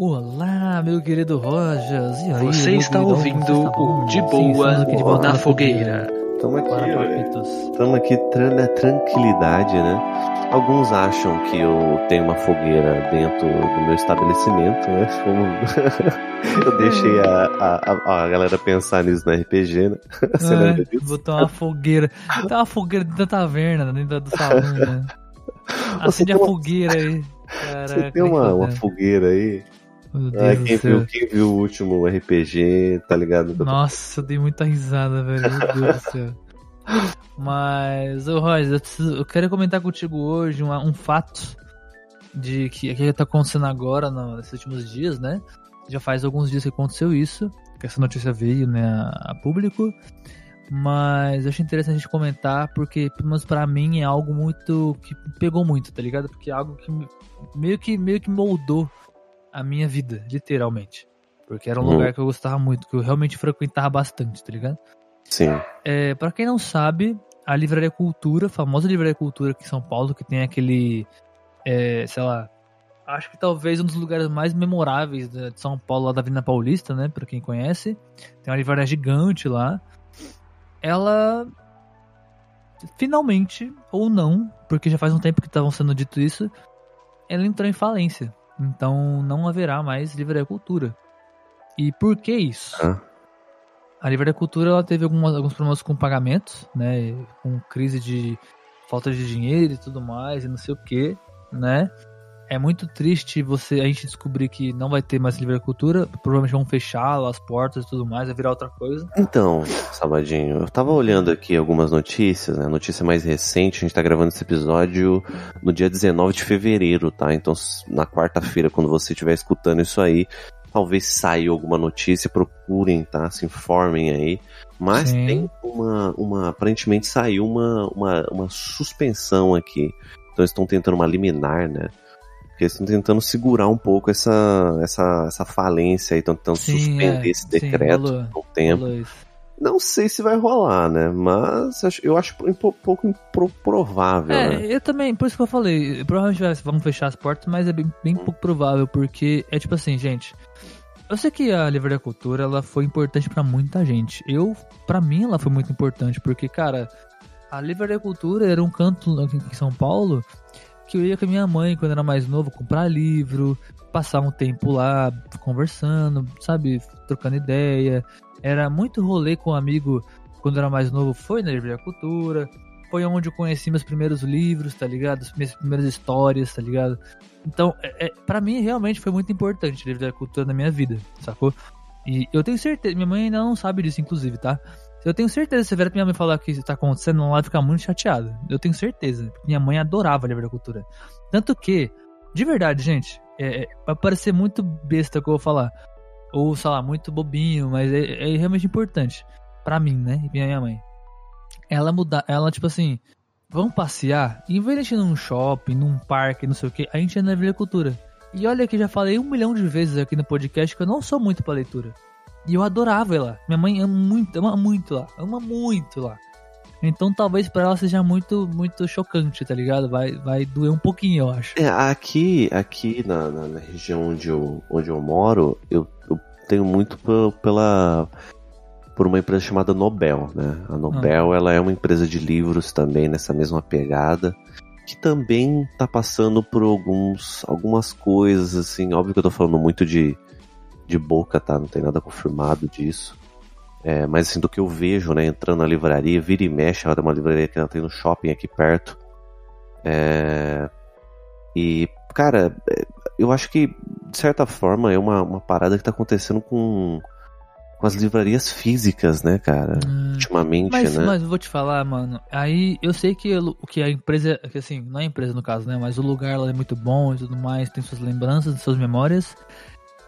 Olá, meu querido Rojas. E aí, Você está queridão, ouvindo você está? o De Sim, Boa estamos aqui de na Fogueira. Estamos aqui. Estamos aqui tra- na tranquilidade, né? Alguns acham que eu tenho uma fogueira dentro do meu estabelecimento, né? Como eu deixei a, a, a- galera pensar nisso no RPG, né? Você lembra É, disso? botou uma fogueira. Tem uma fogueira dentro da taverna, dentro do salão, né? Você Acende a tem uma- fogueira aí. Você Caraca, tem uma, uma fogueira aí? Deus quem, do céu. viu, quem viu o último RPG, tá ligado? Nossa, eu dei muita risada, velho. Meu Deus do céu. Mas, ô Roger, eu, preciso- eu quero comentar contigo hoje um, um fato de que, que tá acontecendo agora, nesses últimos dias, né? Já faz alguns dias que aconteceu isso, que essa notícia veio, né, a, a público. Mas eu achei interessante a gente comentar, porque, pelo menos pra mim, é algo muito. que pegou muito, tá ligado? Porque é algo que me- meio que, meio que moldou a minha vida, literalmente. Porque era um Hum. lugar que eu gostava muito, que eu realmente frequentava bastante, tá ligado? Sim. É, para quem não sabe, a Livraria Cultura, a famosa Livraria Cultura aqui em São Paulo, que tem aquele, é, sei lá, acho que talvez um dos lugares mais memoráveis de São Paulo, lá da Avenida Paulista, né, pra quem conhece. Tem uma livraria gigante lá. Ela, finalmente, ou não, porque já faz um tempo que estavam sendo dito isso, ela entrou em falência. Então não haverá mais Livraria Cultura. E por que isso? Ah. A Livraria Cultura ela teve algumas, alguns problemas com pagamentos, né? Com crise de falta de dinheiro e tudo mais, e não sei o que, né? É muito triste você a gente descobrir que não vai ter mais Livraria Cultura, provavelmente vão fechar as portas e tudo mais, vai virar outra coisa. Então, Sabadinho, eu tava olhando aqui algumas notícias, né? Notícia mais recente, a gente tá gravando esse episódio no dia 19 de fevereiro, tá? Então, na quarta-feira, quando você estiver escutando isso aí, talvez saia alguma notícia, procurem, tá? Se informem aí. Mas Sim. tem uma, uma. Aparentemente saiu uma, uma, uma suspensão aqui. Então, eles estão tentando uma liminar, né? Porque eles estão tentando segurar um pouco essa, essa, essa falência aí, estão tentando Sim, suspender é. esse Sim, decreto rolou. por um tempo. Não sei se vai rolar, né? Mas eu acho um po- pouco impro- provável, É, né? eu também, por isso que eu falei, provavelmente vamos fechar as portas, mas é bem, bem pouco provável, porque é tipo assim, gente. Eu sei que a Livraria Cultura ela foi importante pra muita gente. Eu, pra mim, ela foi muito importante, porque, cara, a Livraria Cultura era um canto aqui em São Paulo que eu ia com a minha mãe quando era mais novo comprar livro, passar um tempo lá conversando, sabe, trocando ideia. Era muito rolê com um amigo quando era mais novo, foi na Livraria Cultura. Foi onde eu conheci meus primeiros livros, tá ligado? As minhas primeiras histórias, tá ligado? Então, é, é, para mim, realmente foi muito importante a Livraria Cultura na minha vida, sacou? E eu tenho certeza, minha mãe ainda não sabe disso, inclusive, tá? Eu tenho certeza, se vier pra minha mãe falar que isso tá acontecendo, ela vai ficar muito chateada. Eu tenho certeza. Minha mãe adorava a Cultura. Tanto que, de verdade, gente, é, é, vai parecer muito besta o que eu vou falar. Ou, sei lá, muito bobinho, mas é, é realmente importante. Pra mim, né? E minha mãe. Ela mudar, ela, tipo assim, vamos passear? Em vez de ir num shopping, num parque, não sei o que, a gente ia na Cultura. E olha que já falei um milhão de vezes aqui no podcast que eu não sou muito pra leitura. E eu adorava ir lá. Minha mãe ama muito, ama muito lá. Ama muito lá. Então talvez pra ela seja muito, muito chocante, tá ligado? Vai, vai doer um pouquinho, eu acho. É, aqui, aqui na, na- na região onde eu, onde eu moro, eu, eu tenho muito pe- pela por uma empresa chamada Nobel, né? A Nobel, ela é uma empresa de livros também nessa mesma pegada, que também tá passando por alguns algumas coisas assim, óbvio que eu tô falando muito de de boca, tá? Não tem nada confirmado disso. É, mas assim, do que eu vejo, né, entrando na livraria, vira e mexe, ela tem uma livraria que ela tem no shopping aqui perto. É, e, cara, é, eu acho que, de certa forma, é uma, uma parada que tá acontecendo com, com as livrarias físicas, né, cara? Hum, Ultimamente, Mas, né? mas eu vou te falar, mano. Aí eu sei que o que a empresa, que assim, não é a empresa no caso, né? Mas o lugar lá é muito bom e tudo mais, tem suas lembranças, suas memórias.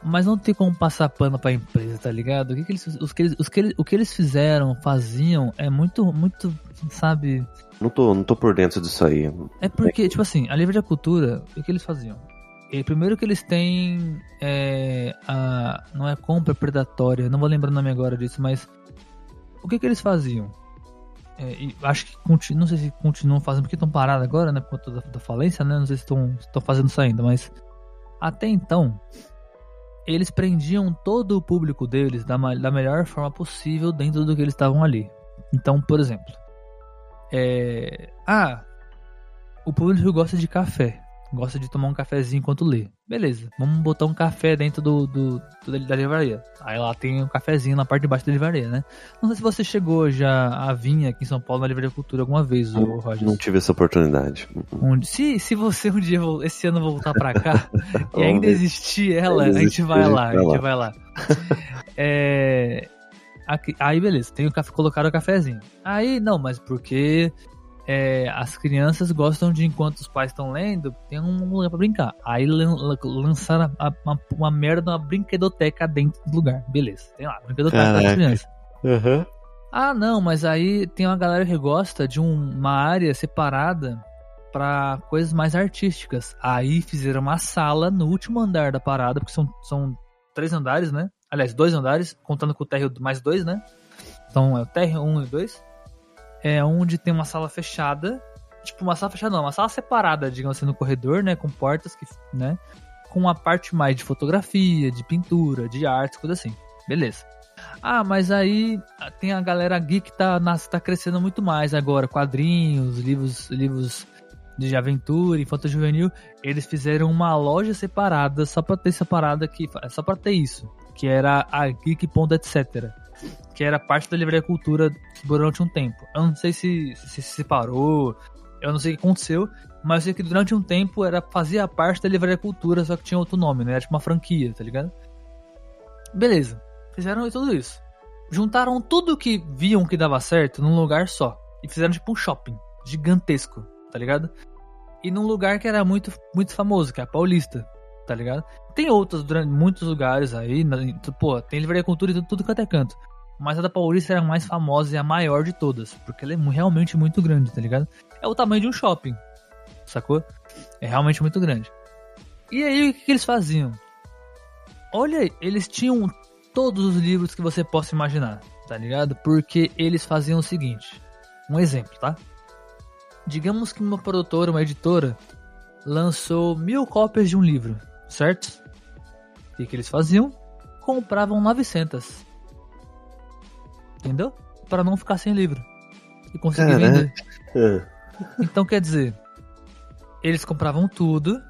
Mas não tem como passar pano pra empresa, tá ligado? O que, que eles, os que eles, os que eles, o que eles fizeram, faziam, é muito, muito, sabe? Não, tô, não tô por dentro disso aí. É porque, tipo assim, a Livre da Cultura, o que eles faziam? E primeiro que eles têm é, a. Não é compra predatória, não vou lembrar o nome agora disso, mas. O que que eles faziam? É, e acho que continu, não sei se continuam fazendo, porque estão parados agora, né? Por conta da, da falência, né? Não sei se estão estão fazendo isso ainda, mas. Até então. Eles prendiam todo o público deles da, da melhor forma possível dentro do que eles estavam ali. Então, por exemplo, é... ah, o público gosta de café gosta de tomar um cafezinho enquanto lê. Beleza, vamos botar um café dentro do, do, do, da livraria. Aí lá tem um cafezinho na parte de baixo da livraria, né? Não sei se você chegou já a vir aqui em São Paulo na Livraria Cultura alguma vez, não, Roger. Não tive essa oportunidade. Onde, se, se você um dia, esse ano voltar pra cá e ainda existir ela, a gente vai lá, a gente vai lá. é... Aqui, aí beleza, tem o café, colocaram o cafezinho. Aí, não, mas porque é, as crianças gostam de, enquanto os pais estão lendo, tem um lugar pra brincar. Aí lançaram a, uma, uma merda, uma brinquedoteca dentro do lugar. Beleza, tem lá, brinquedoteca das crianças. Uhum. Ah, não, mas aí tem uma galera que gosta de um, uma área separada para coisas mais artísticas. Aí fizeram uma sala no último andar da parada, porque são, são três andares, né? Aliás, dois andares, contando com o térreo mais dois, né? Então é o térreo um e dois é onde tem uma sala fechada, tipo uma sala fechada não, uma sala separada, digamos assim, no corredor, né, com portas que, né, com uma parte mais de fotografia, de pintura, de arte, coisa assim. Beleza. Ah, mas aí tem a galera geek que tá, tá crescendo muito mais agora, quadrinhos, livros, livros de aventura, infanto juvenil, eles fizeram uma loja separada só para ter separada aqui, só para ter isso, que era a geek.etc que era parte da Livraria Cultura durante um tempo. Eu não sei se, se se separou, eu não sei o que aconteceu, mas eu sei que durante um tempo era fazia parte da Livraria Cultura, só que tinha outro nome, né? Era tipo uma franquia, tá ligado? Beleza. Fizeram tudo isso. Juntaram tudo que viam que dava certo num lugar só. E fizeram tipo um shopping gigantesco, tá ligado? E num lugar que era muito, muito famoso, que é a Paulista, tá ligado? Tem outros, durante muitos lugares aí, pô, tem livraria cultura e tudo, tudo quanto é canto. Mas a da Paulista era a mais famosa e a maior de todas, porque ela é realmente muito grande, tá ligado? É o tamanho de um shopping, sacou? É realmente muito grande. E aí, o que, que eles faziam? Olha, eles tinham todos os livros que você possa imaginar, tá ligado? Porque eles faziam o seguinte: um exemplo, tá? Digamos que uma produtora, uma editora, lançou mil cópias de um livro, certo? O que, eles faziam? Compravam 900 entendeu? Para não ficar sem livro e conseguir Caraca. vender. É. Então quer dizer, eles compravam tudo,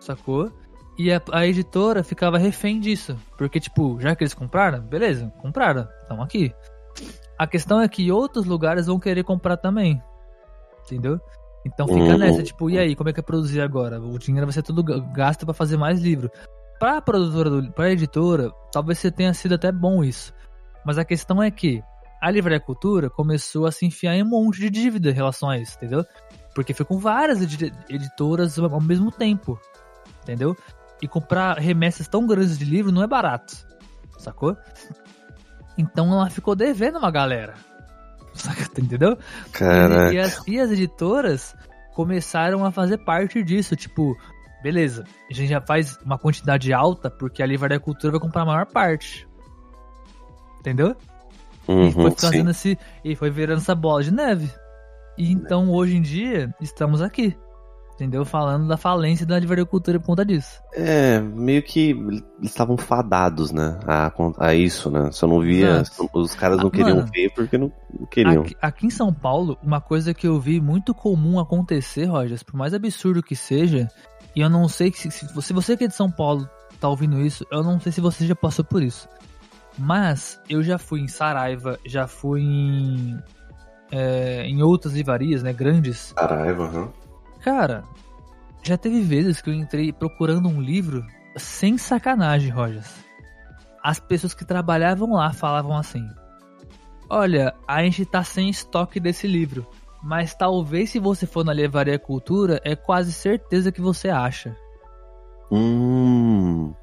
sacou? E a, a, editora ficava refém disso. Porque, tipo, já que eles compraram, beleza, compraram, estão aqui. A questão é que outros lugares vão querer comprar também. Entendeu? Então fica uhum. nessa, tipo, e aí, como é que é produzir agora? O dinheiro vai ser tudo gasto para fazer mais livro. Pra produtora, do, pra editora, talvez você tenha sido até bom isso. Mas a questão é que a Livraria Cultura começou a se enfiar em um monte de dívida em relação a isso, entendeu? Porque foi com várias editoras ao mesmo tempo, entendeu? E comprar remessas tão grandes de livro não é barato, sacou? Então ela ficou devendo uma galera, saca, entendeu? Caraca. E, e, as, e as editoras começaram a fazer parte disso, tipo, beleza, a gente já faz uma quantidade alta porque a Livraria Cultura vai comprar a maior parte. Entendeu? Uhum, e foi fazendo esse. E foi virando essa bola de neve. E então, hoje em dia, estamos aqui. Entendeu? Falando da falência da livraria-cultura por conta disso. É, meio que eles estavam fadados, né? A, a isso, né? Eu não via, Exato. os caras não ah, queriam mano, ver porque não, não queriam. Aqui, aqui, em São Paulo, uma coisa que eu vi muito comum acontecer, Rogers, por mais absurdo que seja, e eu não sei se, se você que é de São Paulo tá ouvindo isso, eu não sei se você já passou por isso. Mas eu já fui em Saraiva, já fui em, é, em outras livrarias, né, grandes. Saraiva, uhum. Cara, já teve vezes que eu entrei procurando um livro sem sacanagem, Rojas. As pessoas que trabalhavam lá falavam assim: Olha, a gente tá sem estoque desse livro, mas talvez se você for na Livraria Cultura, é quase certeza que você acha. Hum.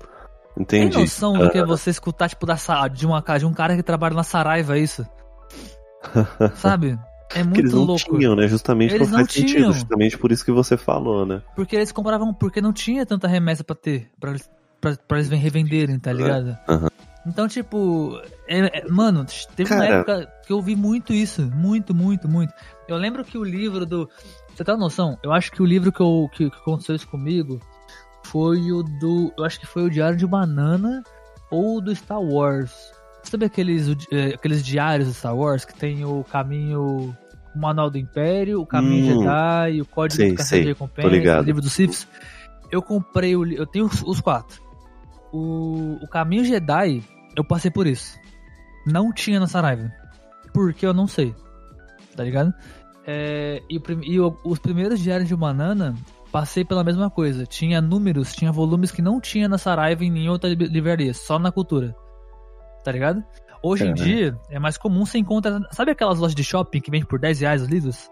Entendi. Tem noção do que é você escutar, tipo, da, de, uma, de um cara que trabalha na Saraiva, é isso? Sabe? É muito eles não louco. tinham, né? Justamente eles não faz tinham. sentido. Justamente por isso que você falou, né? Porque eles compravam, porque não tinha tanta remessa pra ter, pra, pra, pra eles revenderem, tá ligado? Uhum. Então, tipo, é, é, mano, teve Cara... uma época que eu vi muito isso. Muito, muito, muito. Eu lembro que o livro do. Você uma noção? Eu acho que o livro que, eu, que, que aconteceu isso comigo foi o do. Eu acho que foi o Diário de Banana ou do Star Wars. Sabe aqueles, eh, aqueles diários do Star Wars que tem o caminho. O Manual do Império, o Caminho Hum, Jedi, o Código sei, do Caçador de Recompensa, o livro dos Siths. Eu comprei o. Eu tenho os, os quatro. O, o Caminho Jedi, eu passei por isso. Não tinha na Saraiva. Porque eu não sei. Tá ligado? É, e e os primeiros diários de Banana, passei pela mesma coisa. Tinha números, tinha volumes que não tinha na Saraiva em nenhuma outra li- livraria, só na cultura. Tá ligado? Hoje em É. dia, é mais comum você encontra. Sabe aquelas lojas de shopping que vende por 10 reais os livros?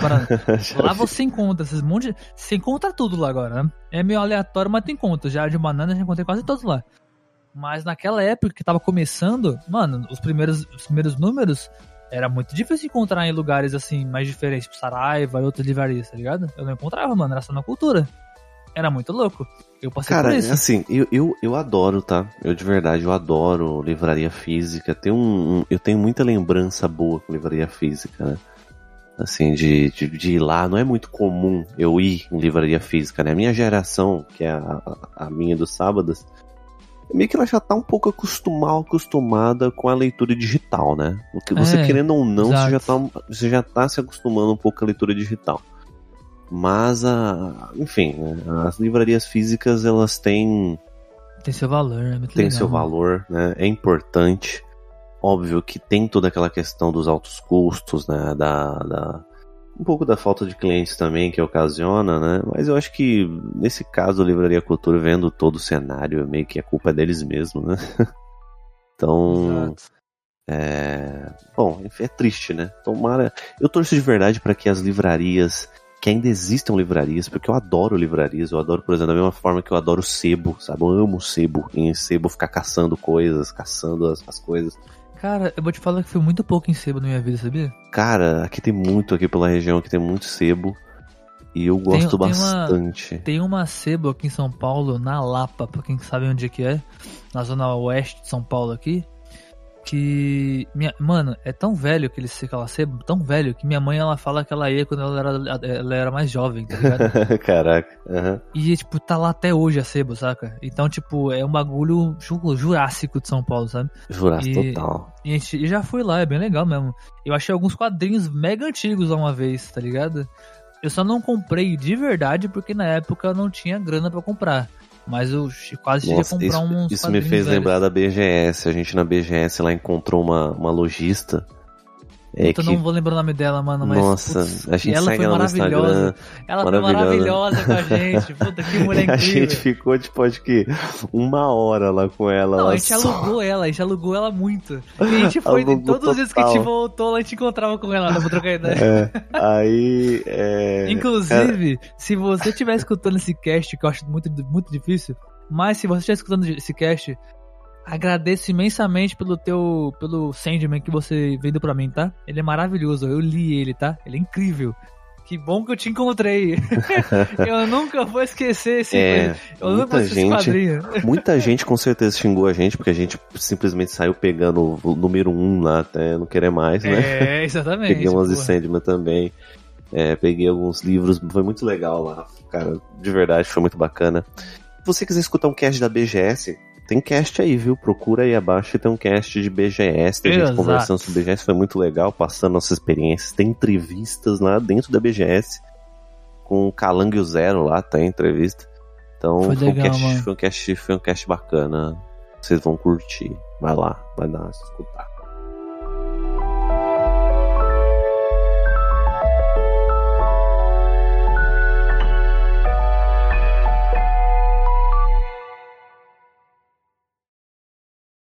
Parados? Já Lá você encontra esses monte de... Você encontra tudo lá agora, né? É meio aleatório, mas tem conta. Já de banana já encontrei quase todos lá. Mas naquela época que tava começando, mano, os primeiros, os primeiros números era muito difícil encontrar em lugares assim, mais diferentes, tipo Saraiva e outras livrarias, tá ligado? Eu não encontrava, mano, era só na cultura. Era muito louco. Eu passei Cara, por isso. assim, eu, eu, eu adoro, tá? Eu de verdade, eu adoro livraria física. Tem um, um- eu tenho muita lembrança boa com livraria física, né? Assim, de, de, de ir lá. Não é muito comum eu ir em livraria física, né? A minha geração, que é a, a- minha dos sábados, meio que ela já tá um pouco acostumada, acostumada com a leitura digital, né? O que você É, querendo ou não, você já, tá, você já tá se acostumando um pouco com a leitura digital. Mas, a, enfim, né, as livrarias físicas, elas têm, Tem seu valor, é muito têm legal, seu valor, né? É importante. Óbvio que tem toda aquela questão dos altos custos, né? Da, da, um pouco da falta de clientes também que ocasiona, né? Mas eu acho que nesse caso a Livraria Cultura vendo todo o cenário, meio que a culpa é deles mesmo, né? Então, Exato. é... Bom, enfim, é triste, né? Tomara. Eu torço de verdade para que as livrarias, que ainda existam livrarias, porque eu adoro livrarias, eu adoro, por exemplo, da mesma forma que eu adoro sebo, sabe? Eu amo sebo. Em sebo ficar caçando coisas, caçando as, as coisas. Cara, eu vou te falar que foi muito pouco em sebo na minha vida, sabia? Cara, aqui tem muito, aqui pela região, aqui tem muito sebo. E eu gosto tem uma- bastante. Tem uma sebo aqui em São Paulo, na Lapa, pra quem sabe onde é que é, na zona oeste de São Paulo aqui, que, minha, mano, é tão velho aquele, aquela sebo, tão velho, que minha mãe, ela fala que ela ia quando ela era, ela era mais jovem, tá ligado? Caraca. aham. E, tipo, tá lá até hoje a sebo, saca? Então, tipo, é um bagulho ju- jurássico de São Paulo, sabe? Juraço E- total. E a gente e já fui lá, é bem legal mesmo. Eu achei alguns quadrinhos mega antigos lá uma vez, tá ligado? Eu só não comprei de verdade porque na época eu não tinha grana pra comprar. Mas eu quase cheguei a comprar isso, uns isso me fez velhos. lembrar da BGS. A gente na BGS lá encontrou uma, uma lojista. É eu que, não vou lembrar o nome dela, mano, mas. nossa, putz, a gente ela segue foi ela maravilhosa. Ela maravilhosa. foi maravilhosa com a gente. Puta, que mulher a incrível. gente ficou, tipo, acho que uma hora lá com ela. Não, a gente só. alugou ela, a gente alugou ela muito. E a gente foi, Alugou todos os dias que a gente total. voltou, a gente encontrava com ela, pra trocar ideia. É, aí. É, Inclusive, se você estiver escutando esse cast, que eu acho muito, muito difícil, mas se você estiver escutando esse cast, agradeço imensamente pelo teu, pelo Sandman que você veio pra mim, tá? Ele é maravilhoso, eu li ele, tá? Ele é incrível. Que bom que eu te encontrei. eu nunca vou esquecer esse, É, eu muita gente, muita gente com certeza xingou a gente, porque a gente simplesmente saiu pegando o número um lá até não querer mais, né? É, exatamente. Peguei umas de. Sandman também. É, peguei alguns livros, foi muito legal lá. Cara, de verdade, foi muito bacana. Se você quiser escutar um cast da BGS, tem cast aí, viu? Procura aí abaixo, tem um cast de BGS, tem gente Exato. conversando sobre BGS, foi muito legal, passando nossas experiências. Tem entrevistas lá dentro da BGS, com o Calango Zero lá, tem entrevista. Então Foi foi, um legal, cast, mano. foi um cast, foi um cast bacana. Vocês vão curtir. Vai lá, vai dar escutar.